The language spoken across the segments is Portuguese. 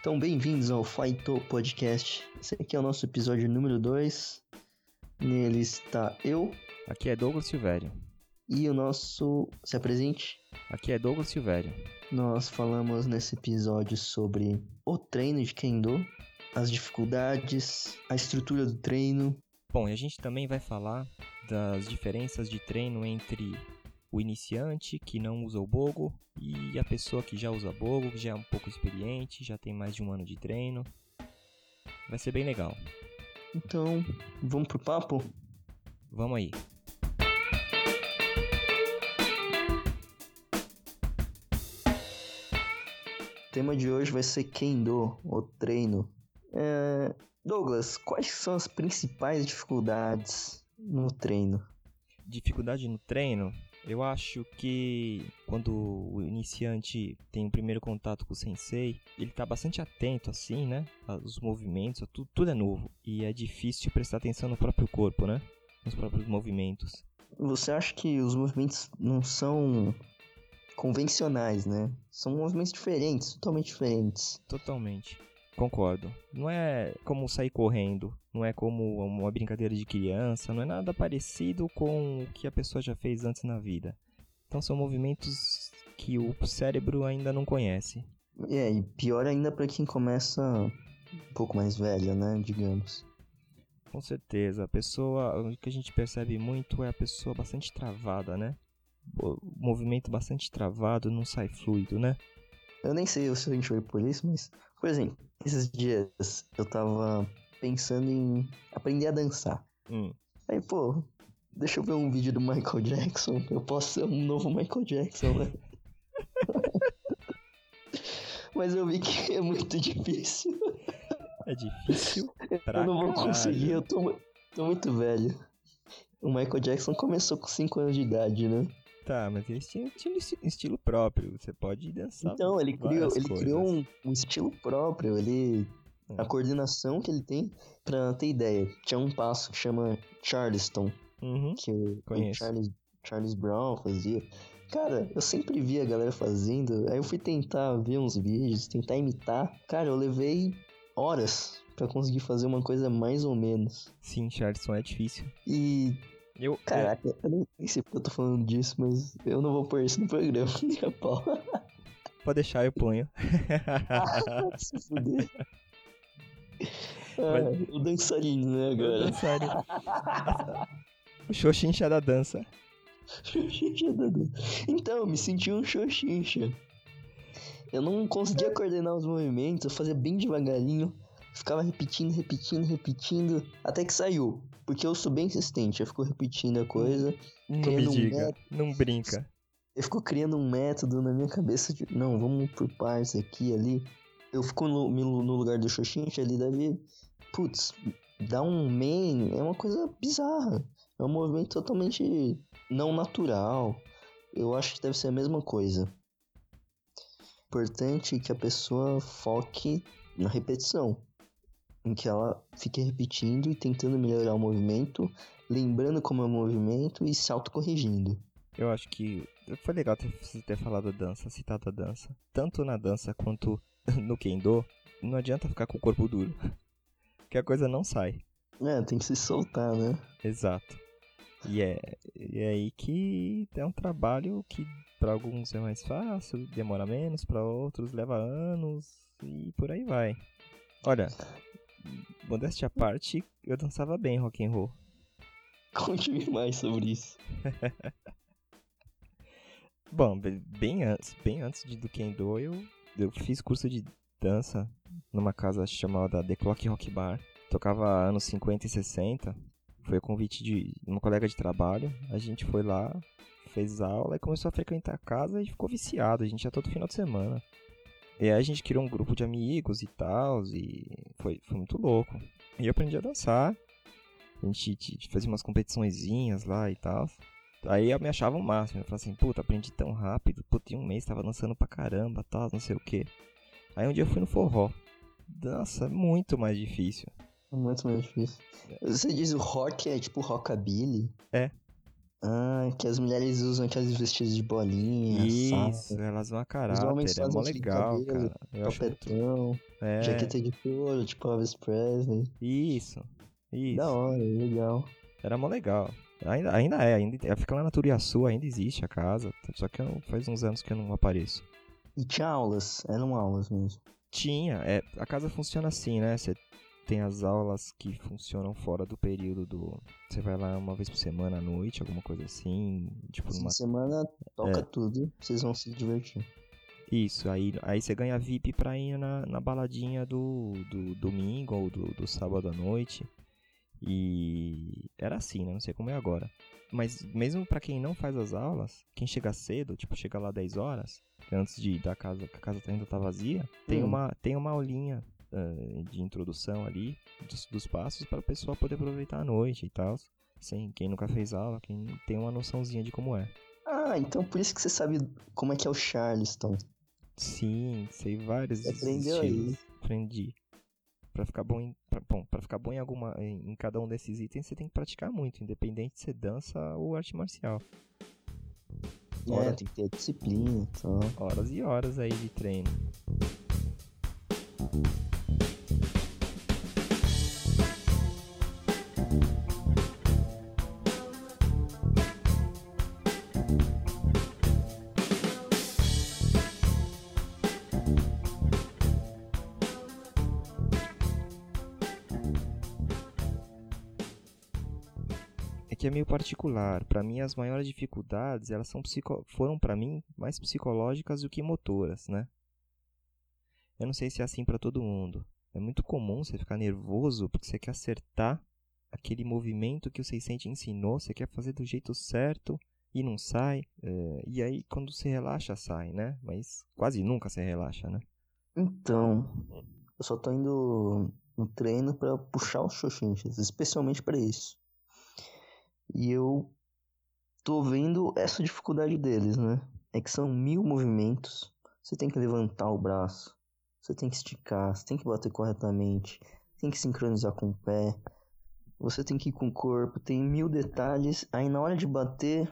Então, bem-vindos ao Faito Podcast. Esse aqui é o nosso episódio número 2. Nele está eu Aqui é Douglas Silvério. e o nosso. Se apresente. Aqui é Douglas Silvério. Nós falamos nesse episódio sobre o treino de Kendo, as dificuldades, a estrutura do treino. Bom, e a gente também vai falar das diferenças de treino entre o iniciante que não usa o bogo e a pessoa que já usa bogo, que já é um pouco experiente, já tem mais de um ano de treino. Vai ser bem legal. Então, vamos pro papo? Vamos aí. O tema de hoje vai ser Kendo, o treino. É, Douglas, quais são as principais dificuldades no treino? Dificuldade no treino, eu acho que quando o iniciante tem o primeiro contato com o sensei, ele tá bastante atento assim, né? Os movimentos, tudo, tudo é novo. E é difícil prestar atenção no próprio corpo, né? Nos próprios movimentos. Você acha que os movimentos não são convencionais, né? São movimentos diferentes, totalmente diferentes. Totalmente. Concordo. Não é como sair correndo, não é como uma brincadeira de criança, não é nada parecido com o que a pessoa já fez antes na vida. Então são movimentos que o cérebro ainda não conhece. É, e pior ainda pra quem começa um pouco mais velha, né? Digamos. Com certeza, a pessoa, o que a gente percebe muito é a pessoa bastante travada, né? O movimento bastante travado, não sai fluido, né? Eu nem sei se a gente foi por isso, mas, por exemplo, esses dias eu tava pensando em aprender a dançar. Hum. Aí, pô, deixa eu ver um vídeo do Michael Jackson. Eu posso ser um novo Michael Jackson, né? Mas eu vi que é muito difícil. É difícil eu não vou conseguir, eu tô, tô muito velho. O Michael Jackson começou com 5 anos de idade, né? Tá, mas ele tinha tinha um esti- estilo próprio, você pode dançar Então, ele criou, ele coisas. criou um, um estilo próprio. Ele. Hum. A coordenação que ele tem, pra ter ideia, tinha um passo que chama Charleston, Uhum. que o Conheço. Charles, Charles Brown fazia. Cara, eu sempre vi a galera fazendo, aí eu fui tentar ver uns vídeos, tentar imitar. Cara, eu levei horas pra conseguir fazer uma coisa mais ou menos. Sim, Charleston é difícil. E, Eu, caraca, eu nem, nem sei porque eu tô falando disso, mas eu não vou pôr isso no programa, nem a pau. eu- pode deixar, eu ponho. Se fuder. Ah, o dançarino, né, agora? Dançarino. o Xoxincha da dança. Xoxincha da dança. Então, eu me senti um xoxincha. Eu não conseguia coordenar os movimentos, eu fazia bem devagarinho. Ficava repetindo, repetindo, repetindo, até que saiu. Porque eu sou bem insistente, eu fico repetindo a coisa. Não me Criando um diga, método. não brinca. Eu fico criando um método na minha cabeça de, não, vamos por partes aqui ali. Eu fico no, no no lugar do Xoxincha, ele deve, putz, dar um main é uma coisa bizarra. É um movimento totalmente não natural. Eu acho que deve ser a mesma coisa. Importante que a pessoa foque na repetição. Em que ela fique repetindo e tentando melhorar o movimento, lembrando como é o movimento e se autocorrigindo. Eu acho que foi legal ter, ter falado dança, citado a dança. Tanto na dança quanto no Kendo, não adianta ficar com o corpo duro. Que a coisa não sai. É, tem que se soltar, né? Exato. E é, e é aí que é um trabalho que para alguns é mais fácil, demora menos, para outros leva anos e por aí vai. Olha, modéstia à parte, eu dançava bem rock and roll. Conte-me mais sobre isso. Bom, be- bem antes, bem antes de do Kendo, eu, eu fiz curso de dança numa casa chamada The Clock Rock Bar. Tocava anos 50 e 60. Foi o convite de uma colega de trabalho. A gente foi lá, fez aula e começou a frequentar a casa e ficou viciado. A gente ia todo final de semana. E aí a gente criou um grupo de amigos e tal, e foi, foi muito louco. E eu aprendi a dançar. A gente fazia umas competiçõezinhas lá e tal. Aí eu me achava o máximo. Eu falava assim, puta, aprendi tão rápido. Puta, em um mês tava dançando pra caramba, tal, não sei o que. Aí um dia eu fui no forró. Nossa, muito mais difícil. É muito mais difícil. Você diz o rock é tipo rockabilly? É. Ah, que as mulheres usam aqueles vestidos de bolinha, Isso, sabe? elas vão a Os caráter, homens é mó legal, cabelo, cara. Eu acho. Topetão, É, jaqueta de couro, tipo Elvis Presley. isso, isso. Da hora, legal. Era mó legal. Ainda, ainda é, ainda fica lá na Turiaçu, ainda existe a casa, só que eu faz uns anos que eu não apareço. E tinha aulas, eram aulas mesmo. Tinha, é, a casa funciona assim, né? Você tem as aulas que funcionam fora do período do. Você vai lá uma vez por semana à noite, alguma coisa assim. Tipo, numa. semana toca É. tudo, vocês vão se divertir. Isso, aí, aí você ganha VIP pra ir na, na baladinha do, do domingo ou do, do sábado à noite. E era assim, né? Não sei como é agora. Mas mesmo pra quem não faz as aulas, quem chega cedo, tipo, chega lá 10 horas, antes de da casa, que a casa ainda tá vazia, tem, Hum. uma, tem uma aulinha de introdução ali dos, dos passos para o pessoal poder aproveitar a noite e tal. Sem quem nunca fez aula, quem tem uma noçãozinha de como é. Ah, então por isso que você sabe como é que é o Charleston. Sim, sei vários Você aprendeu aí. estilos. Aprendi. Pra ficar bom em, pra, bom, pra ficar bom em alguma em, cada um desses itens, você tem que praticar muito, independente se você dança ou arte marcial. É, Hora- tem que ter disciplina e tal. Horas e horas aí de treino. Que é meio particular. Pra mim, as maiores dificuldades, elas são psico... foram pra mim mais psicológicas do que motoras, né? Eu não sei se é assim pra todo mundo. É muito comum você ficar nervoso porque você quer acertar aquele movimento que o 600 ensinou, você quer fazer do jeito certo e não sai. É, E aí, quando você relaxa, sai, né? Mas quase nunca você relaxa, né? Então, eu só tô indo no treino pra puxar os xoxinchas, especialmente pra isso. E eu tô vendo essa dificuldade deles, né? É que são mil movimentos. Você tem que levantar o braço, você tem que esticar, você tem que bater corretamente, tem que sincronizar com o pé, você tem que ir com o corpo, tem mil detalhes. Aí na hora de bater,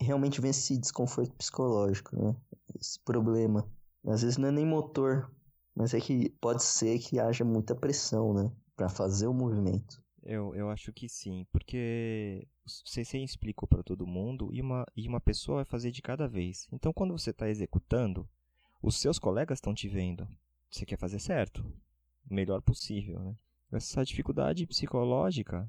realmente vem esse desconforto psicológico, né? Esse problema. Às vezes não é nem motor, mas é que pode ser que haja muita pressão, né? Pra fazer o movimento. Eu, eu acho que sim, porque você, você explicou para todo mundo e uma, e uma pessoa vai fazer de cada vez. Então, quando você está executando, os seus colegas estão te vendo. Você quer fazer certo, o melhor possível, né? Essa dificuldade psicológica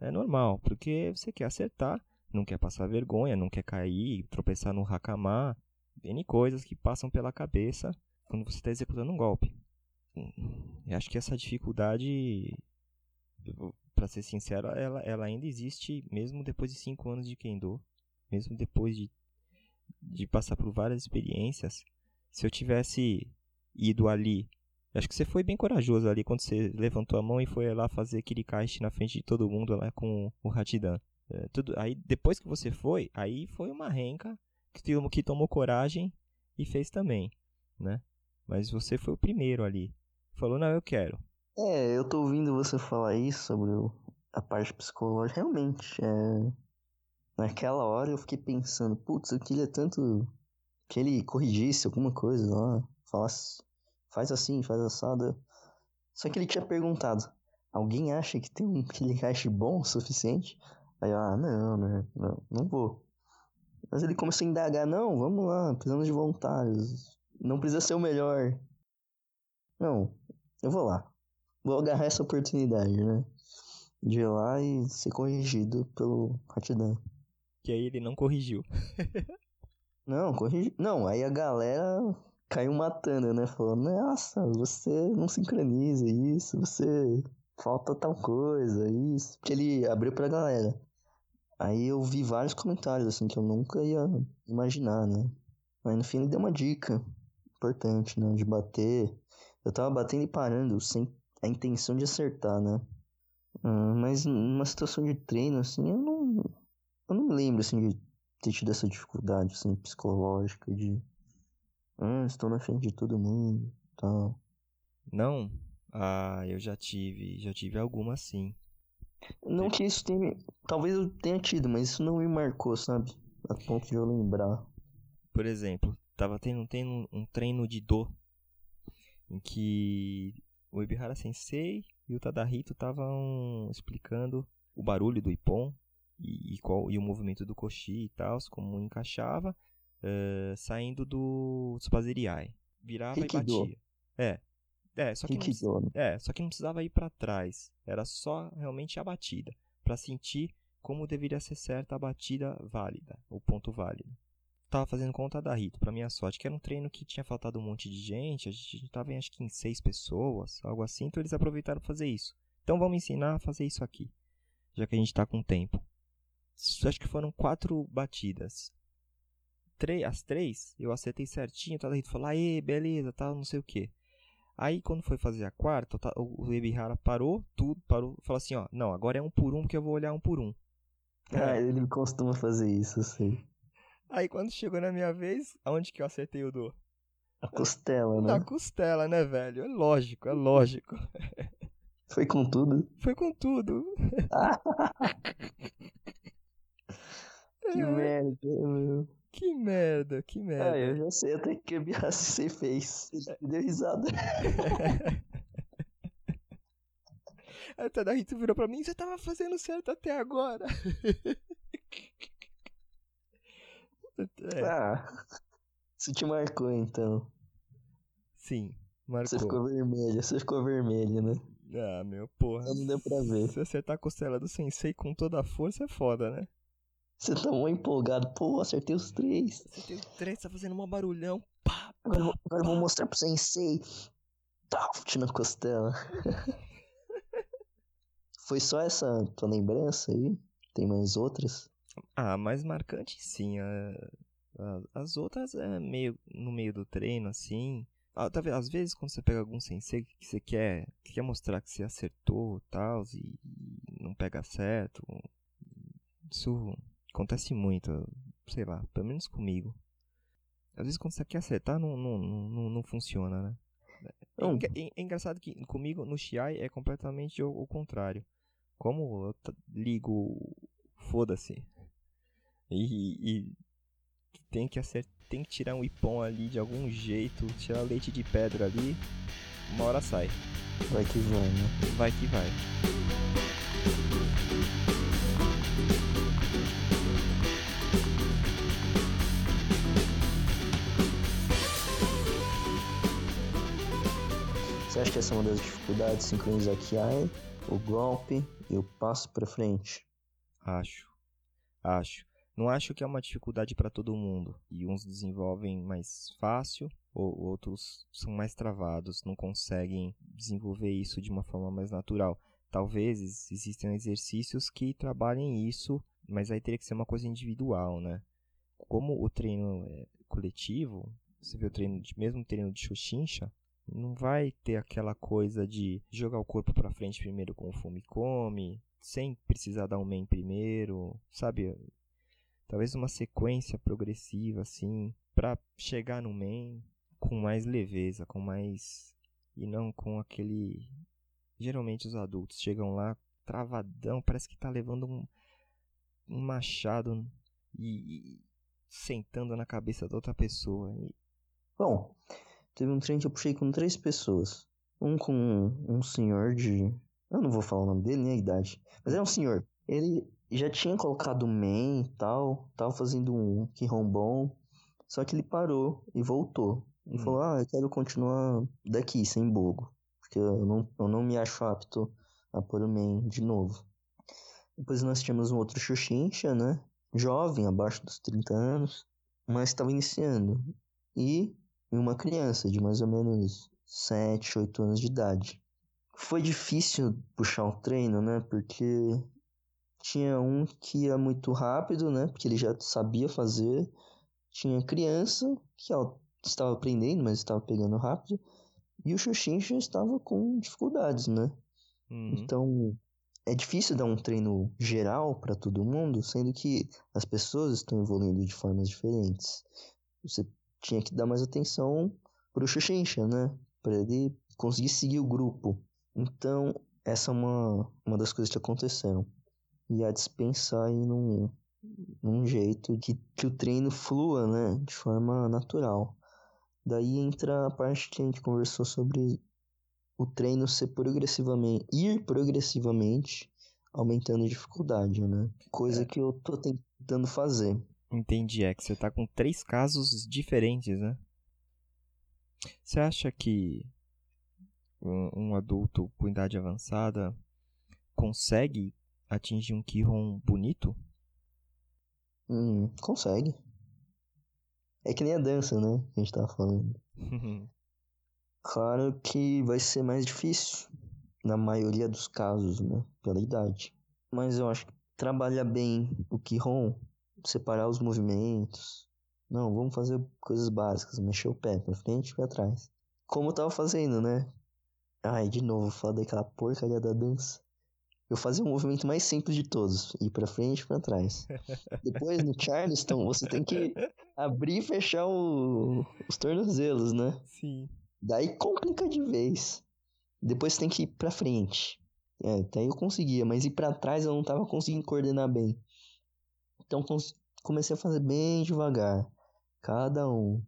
é normal, porque você quer acertar, não quer passar vergonha, não quer cair, tropeçar no hakama, N coisas que passam pela cabeça quando você está executando um golpe. Eu acho que essa dificuldade para ser sincero, ela, ela ainda existe mesmo depois de cinco anos de Kendo, mesmo depois de, de passar por várias experiências. Se eu tivesse ido ali, acho que você foi bem corajoso ali quando você levantou a mão e foi lá fazer caixa na frente de todo mundo lá com o Hatidan. É, tudo, aí depois que você foi, aí foi uma renca que, que tomou coragem e fez também, né? Mas você foi o primeiro ali. Falou, não, eu quero. É, eu tô ouvindo você falar isso sobre a parte psicológica. Realmente, é... naquela hora eu fiquei pensando, putz, eu queria tanto que ele corrigisse alguma coisa lá, falasse, faz assim, faz assada. Só que ele tinha perguntado, alguém acha que tem um aquele caixa bom o suficiente? Aí eu, ah, não, né, não, não vou. Mas ele começou a indagar, não, vamos lá, precisamos de voluntários. Não precisa ser o melhor. Não, eu vou lá. Vou agarrar essa oportunidade, né? De ir lá e ser corrigido pelo Hatidan. Que aí ele não corrigiu. Não, corrigi. Não, aí a galera caiu matando, né? Falou, nossa, você não sincroniza isso, você falta tal coisa, isso. Que ele abriu pra galera. Aí eu vi vários comentários, assim, que eu nunca ia imaginar, né? Mas no fim ele deu uma dica importante, né? De bater. Eu tava batendo e parando, sem a intenção de acertar, né? Ah, mas numa situação de treino, assim, eu não. Eu não me lembro, assim, de ter tido essa dificuldade, assim, psicológica de. Ah, estou na frente de todo mundo tal. Não? Ah, eu já tive, já tive alguma sim. Não que isso tenha. Talvez eu tenha tido, mas isso não me marcou, sabe? A ponto de eu lembrar. Por exemplo, tava tendo, tendo um treino de do em que o Ibihara Sensei e o Tadahito estavam explicando o barulho do Ippon e, e, qual, e o movimento do Koshi e tal, como encaixava, uh, saindo do Tsubaziriai. Virava e batia. É. É, só que, não, é, só que não precisava ir pra trás. Era só realmente a batida. Pra sentir como deveria ser certa a batida válida, o ponto válido. Tava fazendo conta da Rito, pra minha sorte, que era um treino que tinha faltado um monte de gente, a gente tava em acho que em seis pessoas, algo assim, então eles aproveitaram pra fazer isso. Então vamos ensinar a fazer isso aqui, já que a gente tá com tempo. Acho que foram quatro batidas. Três, as três, eu acertei certinho, o Rito falou, aê, beleza, tal, não sei o que. Aí quando foi fazer a quarta, o Ta- o Ebihara parou, tudo, parou, falou assim, ó, não, agora é um por um que eu vou olhar um por um. Ah, ele costuma fazer isso, sei. Aí quando chegou na minha vez, aonde que eu acertei o do? A costela, Na né? costela, né, velho? É lógico, é lógico. Foi com tudo. Foi com tudo. Que É, merda, meu. que merda, que Ah, merda. eu já sei até que a você fez. Ele deu risada. Aí o Tadahito virou pra mim, você tava fazendo certo até agora. É, Ah, isso te marcou então. sim, Você marcou. ficou vermelho, você ficou vermelho, né? Ah, meu, porra. Não deu pra ver. Se acertar a costela do sensei com toda a força é foda, né? Você tá muito empolgado. Pô, acertei os três. Você tem três, tá fazendo um barulhão. Pá, Agora, eu vou- agora vou mostrar pro sensei. Taft na costela. Foi só essa tua lembrança aí? Tem mais outras? Ah, mais marcante sim. a- a- as outras é meio no meio do treino, assim. Ah, tá? Às vezes quando você pega algum sensei que você quer, que quer mostrar que você acertou tal, e não pega certo. Isso acontece muito, sei lá, pelo menos comigo. Às vezes quando você quer acertar, não, não, não, não, funciona, né? É, Não. é- é engraçado que comigo no Shiai é completamente o, o contrário. Como eu ligo foda-se e, e tem que acertar, tem que tirar um ipom ali de algum jeito, tirar leite de pedra ali, uma hora sai. Vai que vai, né? Vai que vai. Você acha que essa é uma das dificuldades? Sincronizar Kiai, o golpe e o passo pra frente. Acho. Acho. Não acho que é uma dificuldade para todo mundo. E uns desenvolvem mais fácil, ou outros são mais travados, não conseguem desenvolver isso de uma forma mais natural. Talvez ex- existam exercícios que trabalhem isso, mas aí teria que ser uma coisa individual, né? Como o treino é coletivo, você vê o treino de, mesmo treino de Shoshinsha, não vai ter aquela coisa de jogar o corpo pra frente primeiro com o Fumikome, sem precisar dar um main primeiro, sabe? Talvez uma sequência progressiva assim, pra chegar no main com mais leveza, com mais e não com aquele geralmente os adultos chegam lá travadão, parece que tá levando um, um machado e, e sentando na cabeça da outra pessoa. E Bom, teve um trem que eu puxei com três pessoas. Um com um senhor de. Eu não vou falar o nome dele nem a idade. Mas é um senhor. Ele já tinha colocado o main e tal. Tava fazendo um Kihon bom. Só que ele parou e voltou. E Hum. falou: Ah, eu quero continuar daqui, sem bogo. Porque eu não, eu não me acho apto a pôr o main de novo. Depois nós tínhamos um outro Xuxincha, né? Jovem, abaixo dos 30 anos. Mas estava iniciando. E e uma criança de mais ou menos 7, 8 anos de idade. Foi difícil puxar o treino, né? Porque tinha um que ia muito rápido, né? Porque ele já sabia fazer. Tinha criança que ó, estava aprendendo, mas estava pegando rápido. E o Xuxincha estava com dificuldades, né? Uhum. Então, é difícil dar um treino geral para todo mundo, sendo que as pessoas estão evoluindo de formas diferentes. Você tinha que dar mais atenção pro Xuxincha, né? Para ele conseguir seguir o grupo. Então, essa é uma, uma das coisas que aconteceram. E a dispensar aí num, num jeito de que o treino flua, né? De forma natural. Daí entra a parte que a gente conversou sobre o treino ser progressivamente, ir progressivamente aumentando a dificuldade, né? Coisa é. que eu tô tentando fazer. Entendi, é que você tá com três casos diferentes, né? Você acha que um, um adulto com idade avançada consegue atingir um Kihon bonito? Hum, consegue. É que nem a dança, né? Que a gente tava falando. claro que vai ser mais difícil na maioria dos casos, né? Pela idade. Mas eu acho que trabalhar bem o Kihon, separar os movimentos. Não, vamos fazer coisas básicas, mexer o pé pra frente e pra trás. Como eu tava fazendo, né? Ai, de novo, falar daquela porcaria da dança. Eu fazia o movimento mais simples de todos, ir para frente e para trás. Depois no Charleston, você tem que abrir e fechar o... os tornozelos, né? Sim. Daí complica de vez. Depois você tem que ir para frente. É, até eu conseguia, mas ir para trás eu não tava conseguindo coordenar bem. Então comecei a fazer bem devagar, cada um,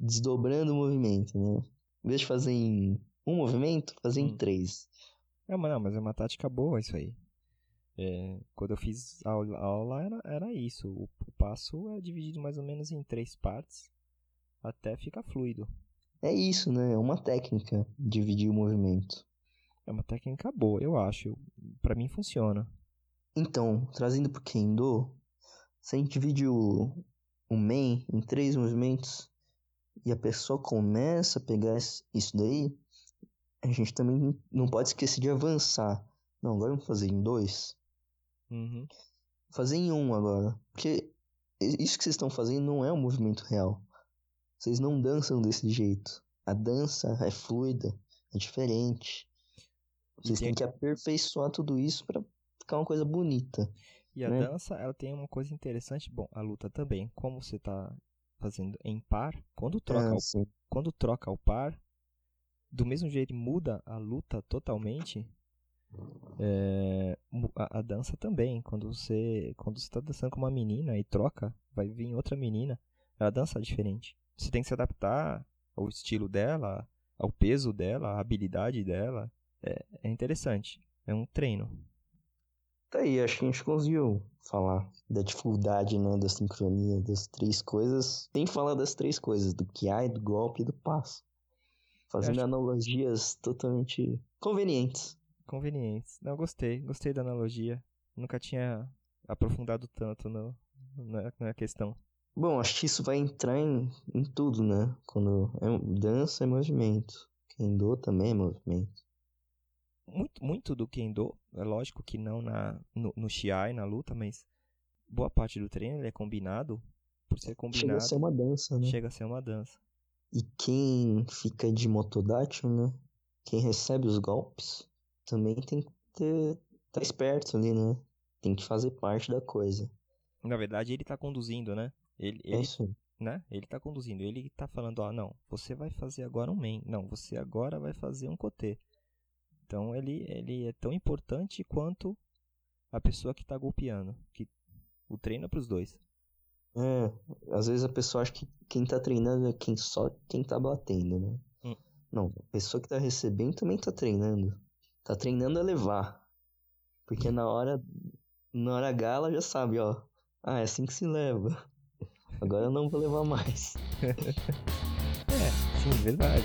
desdobrando o movimento, né? Em vez de fazer em um movimento, fazer hum. em três. É, mas, não, mas é uma tática boa isso aí. É, quando eu fiz a aula, a aula era, era isso. O, o, passo é dividido mais ou menos em três partes até ficar fluido. É isso, né? É uma técnica dividir o movimento. É uma técnica boa, eu acho. Para mim funciona. Então, trazendo pro Kendo, se a gente divide o, o main em três movimentos e a pessoa começa a pegar isso daí, a gente também não pode esquecer de avançar. Não, agora vamos fazer em dois. Uhum. Fazer em um agora. Porque isso que vocês estão fazendo não é um movimento real. Vocês não dançam desse jeito. A dança é fluida, é diferente. Vocês têm que aperfeiçoar tudo isso para ficar uma coisa bonita. E a né? dança, ela tem uma coisa interessante. Bom, a luta também. Como você tá fazendo em par, quando troca, ah, o, quando troca o par, do mesmo jeito muda a luta totalmente, é, a, a, dança também. Quando você quando está dançando com uma menina e troca, vai vir outra menina, ela dança diferente. Você tem que se adaptar ao estilo dela, ao peso dela, à habilidade dela. É, é interessante. É um treino. Tá aí, acho que a gente conseguiu falar da dificuldade, né, da sincronia, das três coisas. Tem que falar das três coisas, do que há, do golpe e do passo. Fazendo analogias totalmente convenientes. Convenientes. Não, gostei. Gostei da analogia. Nunca tinha aprofundado tanto no, na, na questão. Bom, acho que isso vai entrar em, em tudo, né? Quando é, dança é movimento. Kendo também é movimento. Muito, muito do Kendo, é lógico que não na, no, no Shiai, na luta, mas boa parte do treino é combinado. Por ser combinado. Chega a ser uma dança, né? Chega a ser uma dança. E quem fica de motodátil, né? Quem recebe os golpes, também tem que ter, tá esperto ali, né? Tem que fazer parte da coisa. Na verdade, ele tá conduzindo, né? Ele, ele, é isso. Né? Ele tá conduzindo. Ele tá falando, ó, não, você vai fazer agora um main. Não, você agora vai fazer um kotê. Então ele, ele é tão importante quanto a pessoa que tá golpeando. Que o treino é pros dois. É, às vezes a pessoa acha que quem tá treinando é quem só quem tá batendo, né? Hum. Não, a pessoa que tá recebendo também tá treinando. Tá treinando a levar. Porque na hora na hora H ela já sabe, ó. Ah, é assim que se leva. Agora eu não vou levar mais. é, sim, verdade.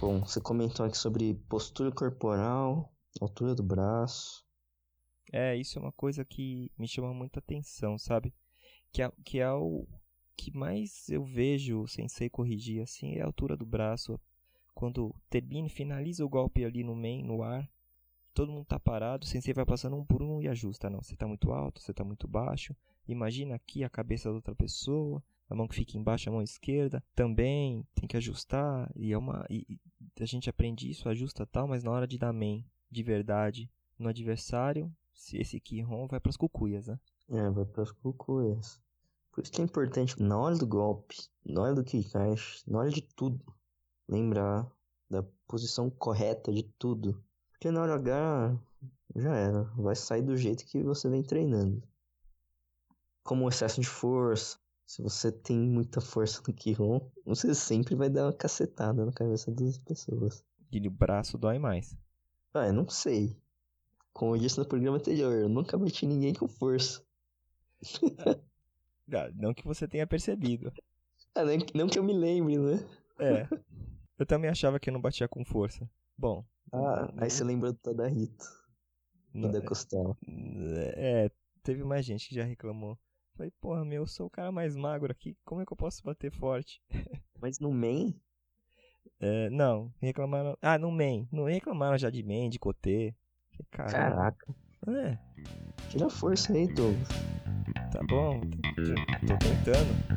Você comentou aqui sobre postura corporal, altura do braço. É, isso é uma coisa que me chama muita atenção, sabe? Que é, que é o que mais eu vejo o sensei corrigir assim é a altura do braço. Quando termina finaliza o golpe ali no main, no ar, todo mundo tá parado, o sensei vai passando um por um e ajusta. Não, você tá muito alto, você tá muito baixo. Imagina aqui a cabeça da outra pessoa, a mão que fica embaixo, a mão esquerda, também tem que ajustar. E é uma. E, e a gente aprende isso, ajusta tal, mas na hora de dar main de verdade no adversário, se esse Kihon vai pras cucuias, né? É, vai pras cucuias. Por isso que é importante, na hora do golpe, na hora do Kikash, na hora de tudo, lembrar da posição correta de tudo. Porque na hora H já era, vai sair do jeito que você vem treinando. Como o excesso de força, se você tem muita força no Kihon, você sempre vai dar uma cacetada na cabeça das pessoas. E o braço dói mais. Ah, eu não sei. Como eu disse no programa anterior, eu nunca bati ninguém com força. Ah, não que você tenha percebido. Ah, nem, não que eu me lembre, né? É. Eu também achava que eu não batia com força. Bom. Ah, aí você lembra do Tadarito. não- Da costela. É, teve mais gente que já reclamou. Falei, porra, meu, eu sou o cara mais magro aqui, como é que eu posso bater forte? Mas no main, É, não, reclamaram. Ah, no main. Não reclamaram já de main, de cotê. Caraca, É, tira força aí, Douglas. tá bom. Tô, tô tentando.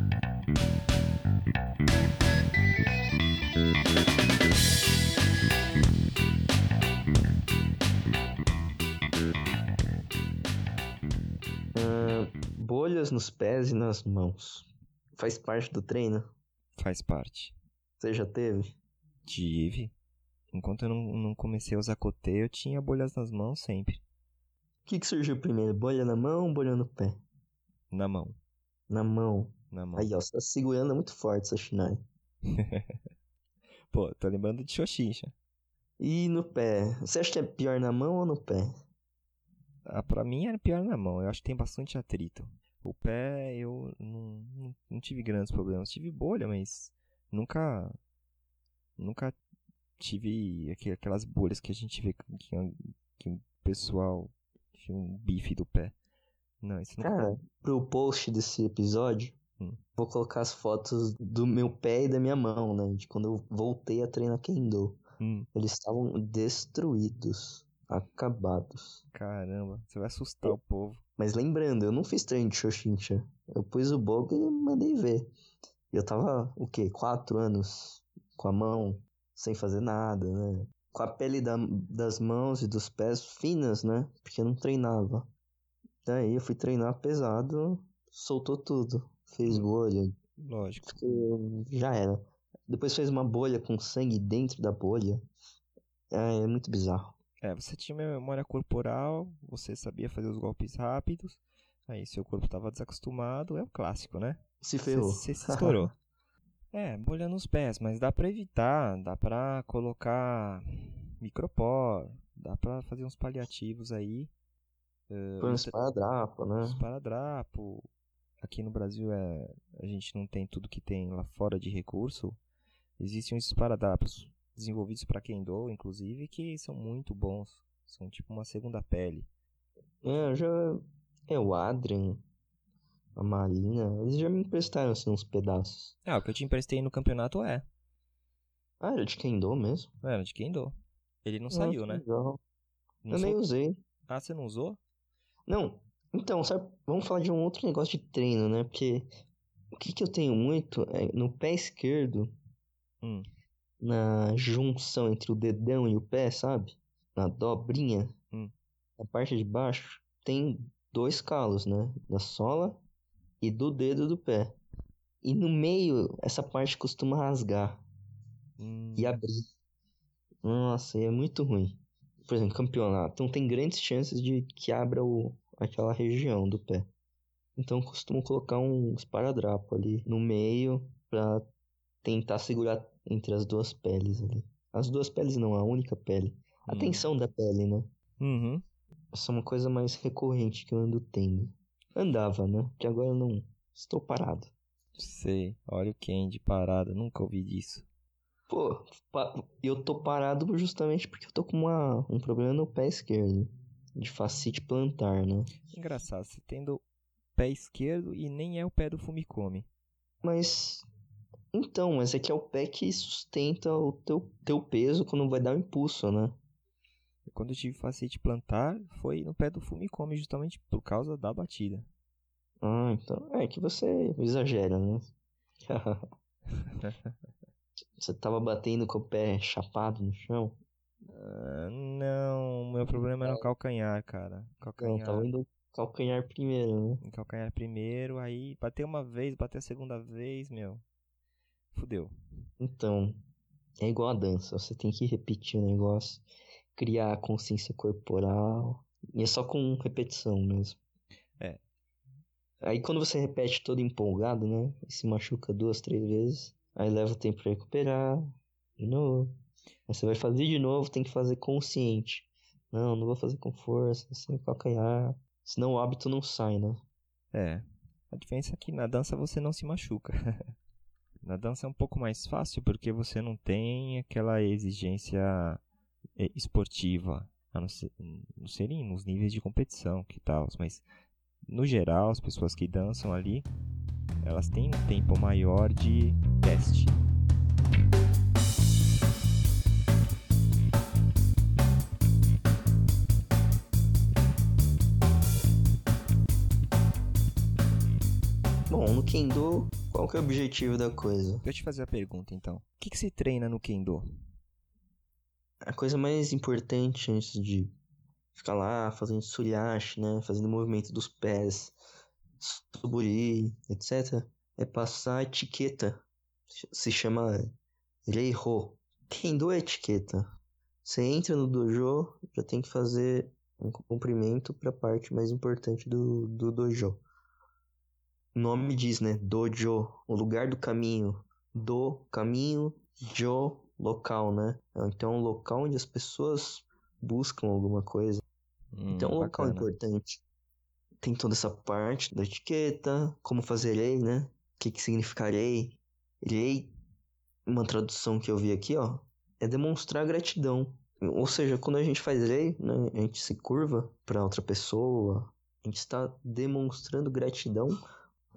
Bolhas nos pés e nas mãos. Faz parte do treino? Faz parte. Você já teve? Tive. Enquanto eu não, não comecei a usar cotê, eu tinha bolhas nas mãos sempre. O que, que surgiu primeiro? Bolha na mão ou bolha no pé? Na mão. Na mão. Na mão. Aí, ó, você tá segurando muito forte essa Shinai. Pô, tô lembrando de Xoxincha. E no pé? Você acha que é pior na mão ou no pé? Ah, pra mim era pior na mão. Eu acho que tem bastante atrito. O pé eu não, não, não tive grandes problemas. Tive bolha, mas nunca. Nunca tive aqu- aquelas bolhas que a gente vê que, que, o pessoal tinha um bife do pé. Não, isso nunca. Cara, pro post desse episódio, Hum. vou colocar as fotos do meu pé e da minha mão, né? De quando eu voltei a treinar Kendo. Hum, Eles estavam destruídos, acabados. caramba, você vai assustar o povo. Mas lembrando, eu não fiz treino de Xoxincha. Eu pus o bogo e mandei ver. Eu tava, o quê? Quatro anos com a mão, sem fazer nada, né? Com a pele da- das mãos e dos pés finas, né? Porque eu não treinava. Daí eu fui treinar pesado, soltou tudo. Fez bolha, Lógico. já era. Depois fez uma bolha com sangue dentro da bolha. É, é muito bizarro. É, você tinha uma memória corporal, você sabia fazer os golpes rápidos. Aí seu corpo estava desacostumado, é o clássico, né? Se ferrou. Você se estourou. é, bolha nos pés, mas dá pra evitar, dá pra colocar micropor, dá pra fazer uns paliativos aí. eh, Põe um esparadrapo, né? esparadrapo. Aqui no Brasil é, a gente não tem tudo que tem lá fora de recurso. Existem uns esparadrapos desenvolvidos para Kendo, inclusive, que são muito bons. São tipo uma segunda pele. É, eu já. É, o Adrian, a Marina, eles já me emprestaram assim uns pedaços. Ah, o que eu te emprestei no campeonato é. Ah, era de Kendo mesmo? Era de Kendo. Ele não Ah, saiu, né? legal. Não eu nem sou- usei. Ah, você não usou? Não, então, sabe, vamos falar de um outro negócio de treino, né? Porque o que que eu tenho muito é no pé esquerdo, Hum. Na junção entre o dedão e o pé, sabe? Na dobrinha, Hum. na parte de baixo, tem dois calos, né? Da sola e do dedo do pé. E no meio, essa parte costuma rasgar Hum, e abrir. Nossa, e é muito ruim. Por exemplo, campeonato. Então tem grandes chances de que abra o, aquela região do pé. Então costumo colocar um esparadrapo ali no meio pra tentar segurar entre as duas peles ali. As duas peles não, a única pele. A Hum. tensão da pele, né? Uhum. Essa é uma coisa mais recorrente que eu ando tendo. Andava, né? Porque agora eu não estou parado. Sei. Olha o Candy parada. Nunca ouvi disso. Pô, eu tô parado justamente porque eu tô com uma, um problema no pé esquerdo. De fascite plantar, né? Engraçado, você tendo pé esquerdo e nem é o pé do Fumikome. Mas. Então, mas é que é o pé que sustenta o teu, teu peso quando vai dar o impulso, né? Quando eu tive facete plantar, foi no pé do Fumikome, justamente por causa da batida. Ah, então. É que você exagera, né? Você tava batendo com o pé chapado no chão? Ah, não, meu problema era o calcanhar, cara. Não, Calcanhar. tava indo calcanhar primeiro, né? Calcanhar primeiro, aí bateu uma vez, bateu a segunda vez, meu. Fudeu. Então, é igual a dança, você tem que repetir o negócio, criar a consciência corporal, e é só com repetição mesmo. É. Aí quando você repete todo empolgado, né? E se machuca duas, três vezes, aí leva tempo pra recuperar, de novo. Aí você vai fazer de novo, tem que fazer consciente. Não, não vou fazer com força, sem calcanhar. Senão o hábito não sai, né? É. A diferença é que na dança você não se machuca. na dança é um pouco mais fácil porque você não tem aquela exigência eh, esportiva, a não ser, não serem nos níveis de competição que tal, mas no geral as pessoas que dançam ali, elas têm um tempo maior de teste. Bom, no Kendo, qual que é o objetivo da coisa? Deixa eu te fazer a pergunta então. O que, que se treina no Kendo? A coisa mais importante antes de ficar lá fazendo suriashi, né? Fazendo movimento dos pés, suburi, etc. É passar a etiqueta. Se chama Reiho. Kendo é etiqueta. Você entra no dojo, já tem que fazer um cumprimento para a parte mais importante do, do dojo. O nome diz, né? Dojo, o lugar do caminho. Do, caminho, jo, local, né? Então, um local onde as pessoas buscam alguma coisa. Hum, Então, um local importante. Tem toda essa parte da etiqueta, como fazer lei, né? O que que significa lei? Lei, uma tradução que eu vi aqui, ó, é demonstrar gratidão. Ou seja, quando a gente faz lei, né, a gente se curva para outra pessoa, a gente está demonstrando gratidão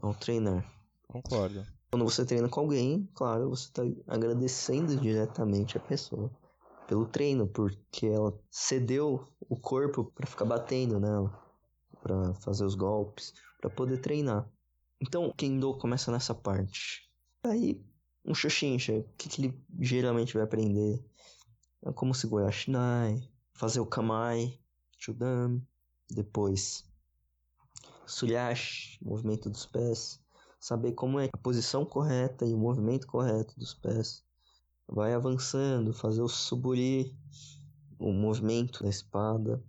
ao treinar. Concordo. Quando você treina com alguém, claro, você está agradecendo diretamente a pessoa pelo treino, porque ela cedeu o corpo para ficar batendo nela, para fazer os golpes, para poder treinar. Então, o Kendo começa nessa parte. Aí, um Shoshinsha, o que, que ele geralmente vai aprender? É como segurar a Shinai, fazer o Kamai, Chudan, depois Suryashi, movimento dos pés, saber como é a posição correta e o movimento correto dos pés. Vai avançando, fazer o suburi, o movimento da espada.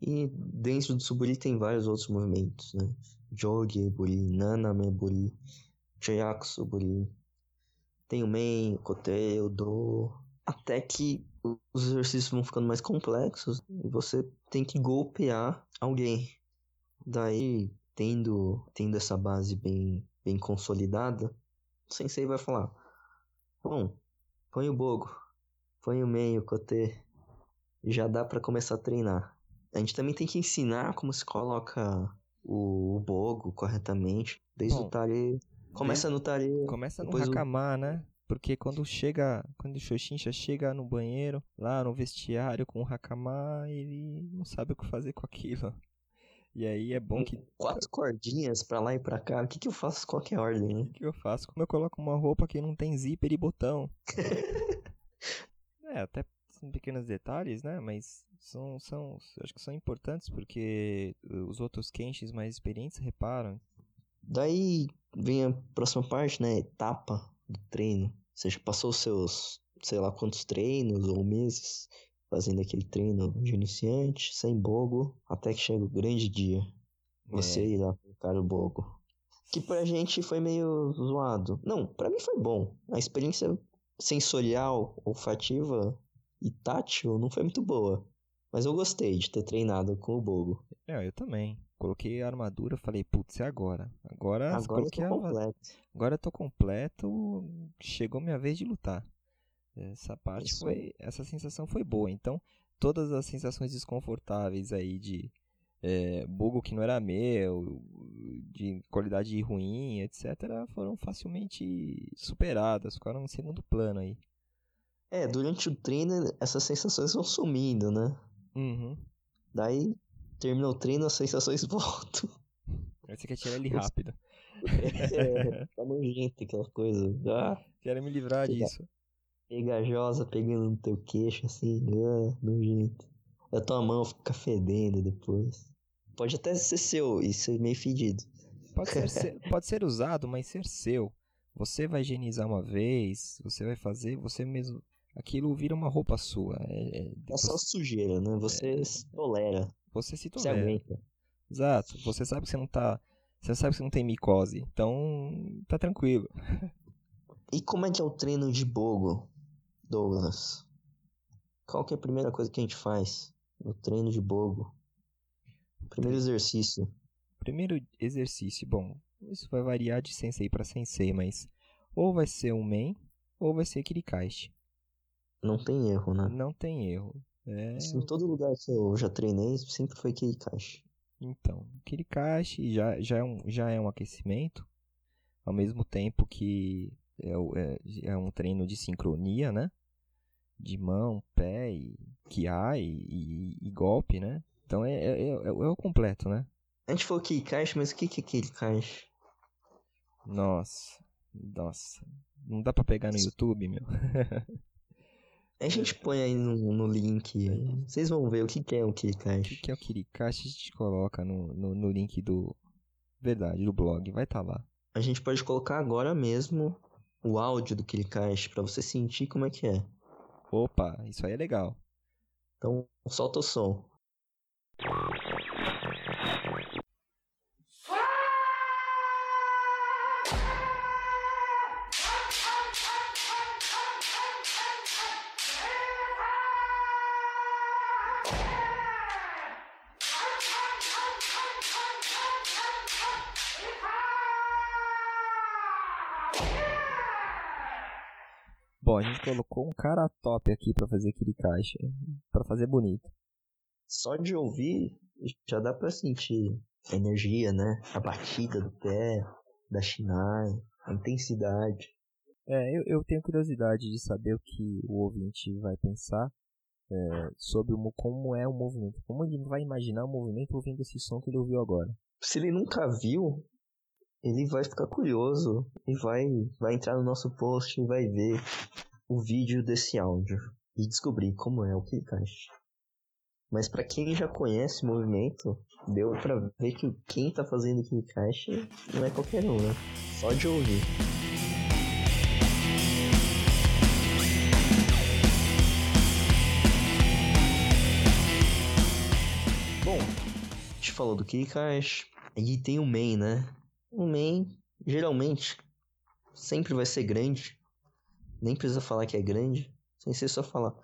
E dentro do suburi tem vários outros movimentos, né? Jogi buri, naname buri, Jayaku suburi. Tem o men, o kote, o do. Até que os exercícios vão ficando mais complexos e você tem que golpear alguém. Daí, tendo, tendo essa base bem, bem consolidada, o sensei vai falar: Bom, põe o bogo, põe o meio, o kote, já dá pra começar a treinar. A gente também tem que ensinar como se coloca o, o bogo corretamente, desde Bom, o tare. Começa no tare. Começa no depois o- né? Porque quando chega, quando o Shoshinsha chega no banheiro, lá no vestiário com o Hakama, ele não sabe o que fazer com aquilo. E aí é bom que Quatro cordinhas pra lá e pra cá. O que, que eu faço qualquer ordem, né? o que eu faço? Como eu coloco uma roupa que não tem zíper e botão? é, até são pequenos detalhes, né? Mas são, são, acho que são importantes porque os outros Kenshis mais experientes reparam. Daí vem a próxima parte, né? Etapa do treino. Você já passou os seus, sei lá quantos treinos ou meses fazendo aquele treino de iniciante, sem bogo, até que chega o grande dia. Você É. ir lá colocar o bogo. Que pra gente foi meio zoado. Não, pra mim foi bom. A experiência sensorial, olfativa e tátil não foi muito boa. Mas eu gostei de ter treinado com o bogo. É, eu também. Coloquei a armadura, falei, putz, é agora. Agora, Agora eu tô a completo. Agora eu tô completo, chegou minha vez de lutar. Essa parte Isso foi, essa sensação foi boa. Então, todas as sensações desconfortáveis aí de é, bugo que não era meu, de qualidade ruim, etc, foram facilmente superadas, ficaram em segundo plano aí. É, durante o treino essas sensações vão sumindo, né? Uhum. Daí termina o treino, as sensações voltam. Aí você quer tirar ele rápido. É, tá nojento aquela coisa. Ah, Quero me livrar disso. Pegajosa pegando no teu queixo, assim. Ah, nojento. A tua mão fica fedendo depois. Pode até ser seu e ser meio fedido. Pode ser, se- pode ser usado, mas ser seu. Você vai higienizar uma vez, você vai fazer, você mesmo. Aquilo vira uma roupa sua. É, é- É só sujeira, né? Você se tolera. você se Você tolera. aguenta. Exato. Você sabe que você não tá. Você sabe que você não tem micose. Então, tá tranquilo. E como é que é o treino de bogo, Douglas? Qual que é a primeira coisa que a gente faz no treino de bogo? Primeiro exercício. Primeiro exercício, bom, isso vai variar de sensei para sensei, mas ou vai ser um main ou vai ser kirikashi. Não tem erro, né? Não tem erro. É, Em todo lugar que eu já treinei, sempre foi caixa. então, kirikashi já, já, é um, já é um aquecimento, ao mesmo tempo que é, é, é um treino de sincronia, né? De mão, pé, e kiai e, e golpe, né? Então é, é, é, é o completo, né? A gente falou que caixa, mas o que que é que caixa? Nossa, nossa. Não dá pra pegar no YouTube, meu. A gente põe aí no, no link. Vocês vão ver o que que é o que O que, é o Kirikashi? A gente coloca no, no, no link do. Verdade, do blog. Vai estar lá. A gente pode colocar agora mesmo o áudio do Kirikashi pra você sentir como é que é. Opa, isso aí é legal. Então, solta o som. Colocou um cara top aqui pra fazer Kirikashi. Pra fazer bonito. Só de ouvir, já dá pra sentir a energia, né? A batida do pé, da Shinai, a intensidade. É, eu, eu tenho curiosidade de saber o que o ouvinte vai pensar é, sobre o, mo- como é o movimento. Como ele vai imaginar o movimento ouvindo esse som que ele ouviu agora. Se ele nunca viu, ele vai ficar curioso e vai, vai entrar no nosso post e vai ver o vídeo desse áudio e descobrir como é o Kirikashi. Mas pra quem já conhece o movimento, deu pra ver que quem tá fazendo Kirikashi não é qualquer um, né? Só de ouvir. Bom, a gente falou do Kirikashi. E tem o main, né? O main, geralmente, sempre vai ser grande. Nem precisa falar que é grande. Sem ser só falar.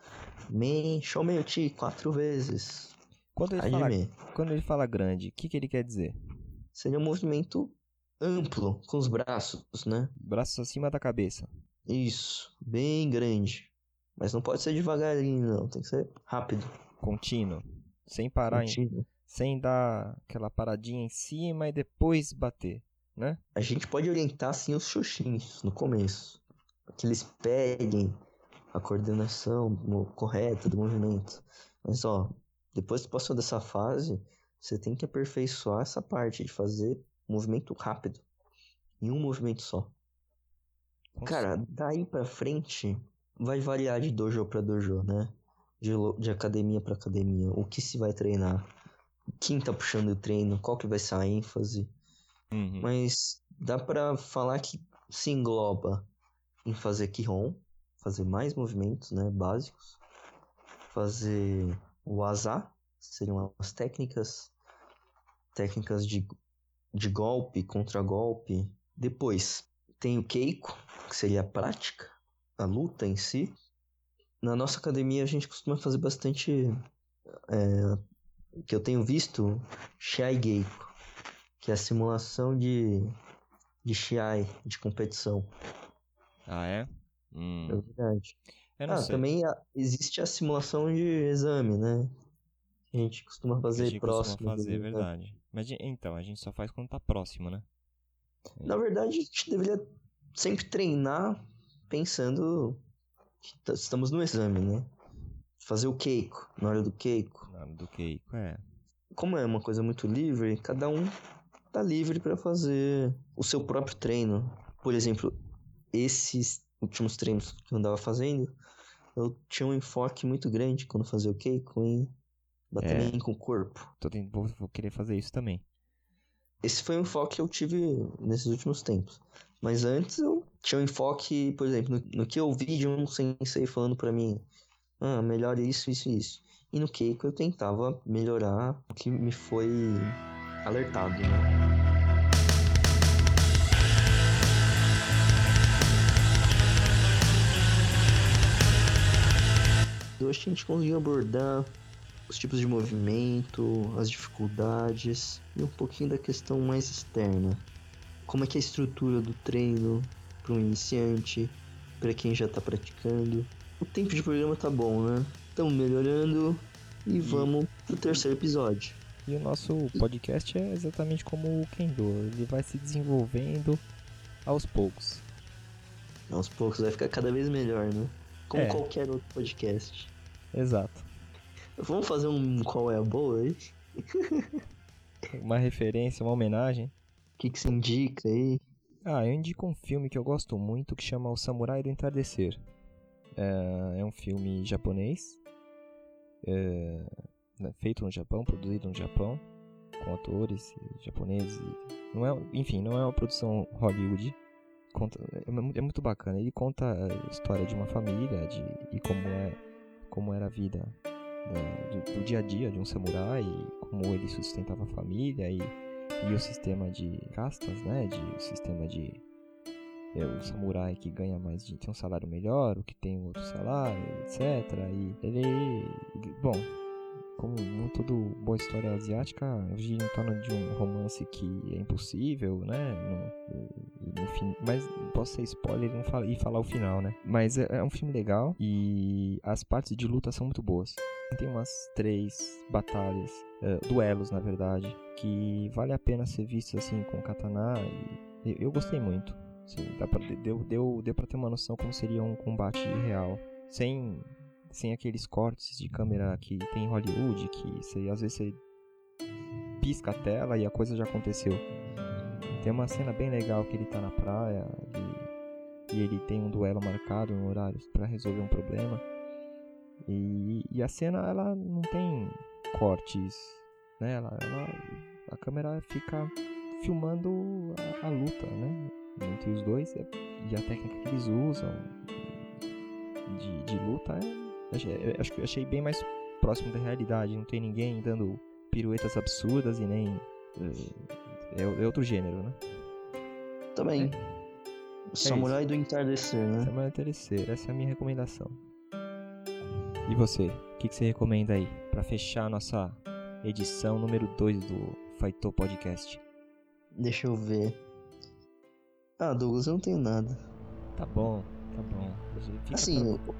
Main, Shomeiti, quatro vezes. Quando ele, fala, quando ele fala grande, o que, que ele quer dizer? Seria um movimento amplo, com os braços, né? Braços acima da cabeça. Isso, bem grande. Mas não pode ser devagarinho, não. Tem que ser rápido. Contínuo. Sem parar, em, contínuo. sem dar aquela paradinha em cima e depois bater, né? A gente pode orientar, assim, os xuxins no começo. Que eles peguem a coordenação correta do movimento. Mas, ó, depois que passou dessa fase, você tem que aperfeiçoar essa parte de fazer movimento rápido. Em um movimento só. Com Cara, daí pra frente vai variar de dojo pra dojo, né? De, de academia pra academia. O que se vai treinar? Quem tá puxando o treino? Qual que vai ser a ênfase? Uhum. Mas dá pra falar que se engloba em fazer Kihon, fazer mais movimentos, né, básicos, fazer o Asa, seriam as técnicas, técnicas de, de golpe, contra-golpe. Depois tem o Keiko, que seria a prática, a luta em si. Na nossa academia a gente costuma fazer bastante, é, que eu tenho visto, Shai Geiko, que é a simulação de, de Shiai, de competição. Ah, é? Hum. É verdade. Ah, sei. também a- existe a simulação de exame, né? Que a gente costuma fazer a gente próximo. costuma fazer, é do verdade. Mas então, a gente só faz quando tá próximo, né? Na verdade, a gente deveria sempre treinar pensando que estamos no exame, né? Fazer o Keiko, na hora do Keiko. Na hora do Keiko, é. Como é uma coisa muito livre, cada um tá livre para fazer o seu próprio treino. Por exemplo, esses últimos treinos que eu andava fazendo, eu tinha um enfoque muito grande quando fazia o Keiko em bater É. com o corpo. Tô tent- vou, vou querer fazer isso também. Esse foi um enfoque que eu tive nesses últimos tempos. Mas antes eu tinha um enfoque, por exemplo, no, no que eu vi de um sensei falando pra mim, ah, melhore isso, isso e isso. E no Keiko eu tentava melhorar o que me foi alertado, né? Que a gente conseguiu abordar os tipos de movimento, as dificuldades e um pouquinho da questão mais externa. Como é que é a estrutura do treino para um iniciante, para quem já tá praticando. O tempo de programa tá bom, né? Estamos melhorando e vamos pro terceiro episódio. E o nosso podcast é exatamente como o Kendo. Ele vai se desenvolvendo aos poucos. Aos poucos vai ficar cada vez melhor, né? Como É. qualquer outro podcast. Exato. Vamos fazer um qual é a boa aí? Uma referência, uma homenagem. O que, que se indica aí? Ah, eu indico um filme que eu gosto muito que chama O Samurai do Entardecer. É, é um filme japonês, é, né, feito no Japão, produzido no Japão, com atores japoneses. Não é, enfim, não é uma produção Hollywood. Conta, é, é muito bacana. Ele conta a história de uma família de, e como, é, como era a vida né, do, do dia a dia de um samurai, como ele sustentava a família e e o sistema de castas, né? De o sistema de é, o samurai que ganha mais de tem um salário melhor, o que tem outro salário, etc. E ele, bom, como em toda boa história asiática, gira em torno de um romance que é impossível, né? No, no fim, mas posso ser spoiler e e falar o final, né? Mas é, é um filme legal e as partes de luta são muito boas. Tem umas três batalhas, eh, duelos na verdade, que vale a pena ser vistos assim com katana e eu, eu gostei muito. Assim, dá pra, deu, deu, deu pra ter uma noção como seria um combate real, sem, sem aqueles cortes de câmera que tem em Hollywood, que você, às vezes você pisca a tela e a coisa já aconteceu. Tem uma cena bem legal que ele tá na praia e, e ele tem um duelo marcado no horário pra resolver um problema. E, e a cena ela não tem cortes, né? Ela, ela- a câmera fica filmando a, a luta, né? Entre os dois e a técnica que eles usam de, de luta é, acho que eu achei bem mais próximo da realidade. Não tem ninguém dando piruetas absurdas e nem é, é outro gênero, né? Também. O Samurai do Entardecer, né? Semana é terceira, essa é a minha recomendação. E você? O que, que você recomenda aí pra fechar a nossa edição número 2 do Faitou Podcast? Deixa eu ver. Ah, Douglas, eu não tenho nada. Tá bom, tá bom. Fica Assim, pra-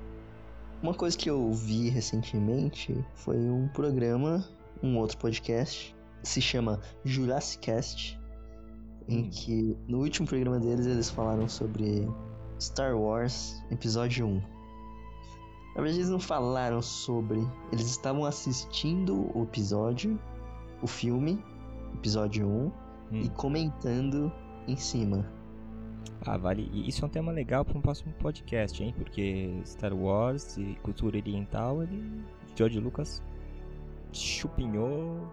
uma coisa que eu vi recentemente foi um programa, um outro podcast, se chama Jurassic Cast, em Hum. que no último programa deles eles falaram sobre Star Wars Episódio 1. Na verdade, eles não falaram sobre, eles estavam assistindo o episódio, o filme, episódio 1, Hum. e comentando em cima. Ah, vale. Isso é um tema legal para um próximo podcast, hein? Porque Star Wars e cultura oriental, ele. George Lucas chupinhou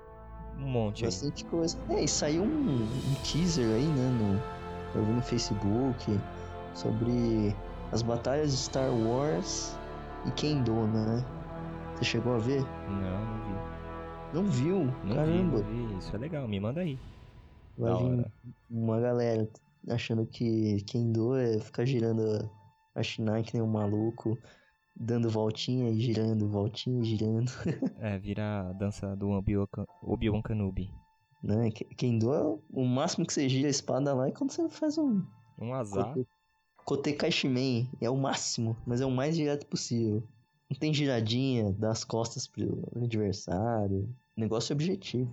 um monte aí. Bastante coisa. É, e saiu um, um teaser aí, né, no, eu vi no Facebook, sobre as batalhas de Star Wars e Kendo, né? Você chegou a ver? Não, não vi. Não viu? Não Caramba. vi, não vi. Isso é legal, me manda aí. Vai Da vir hora. uma galera achando que Kendo é ficar girando a Shinai que nem um maluco, dando voltinha e girando, voltinha e girando, É, vira a dança do Obi-Wan Obi Kenobi. né? Ke- Kendo é o máximo que você gira a espada lá é quando você faz um Um azar. Kote- Kaishimen é o máximo, mas é o mais direto possível. Não tem giradinha das costas pro adversário. Negócio objetivo.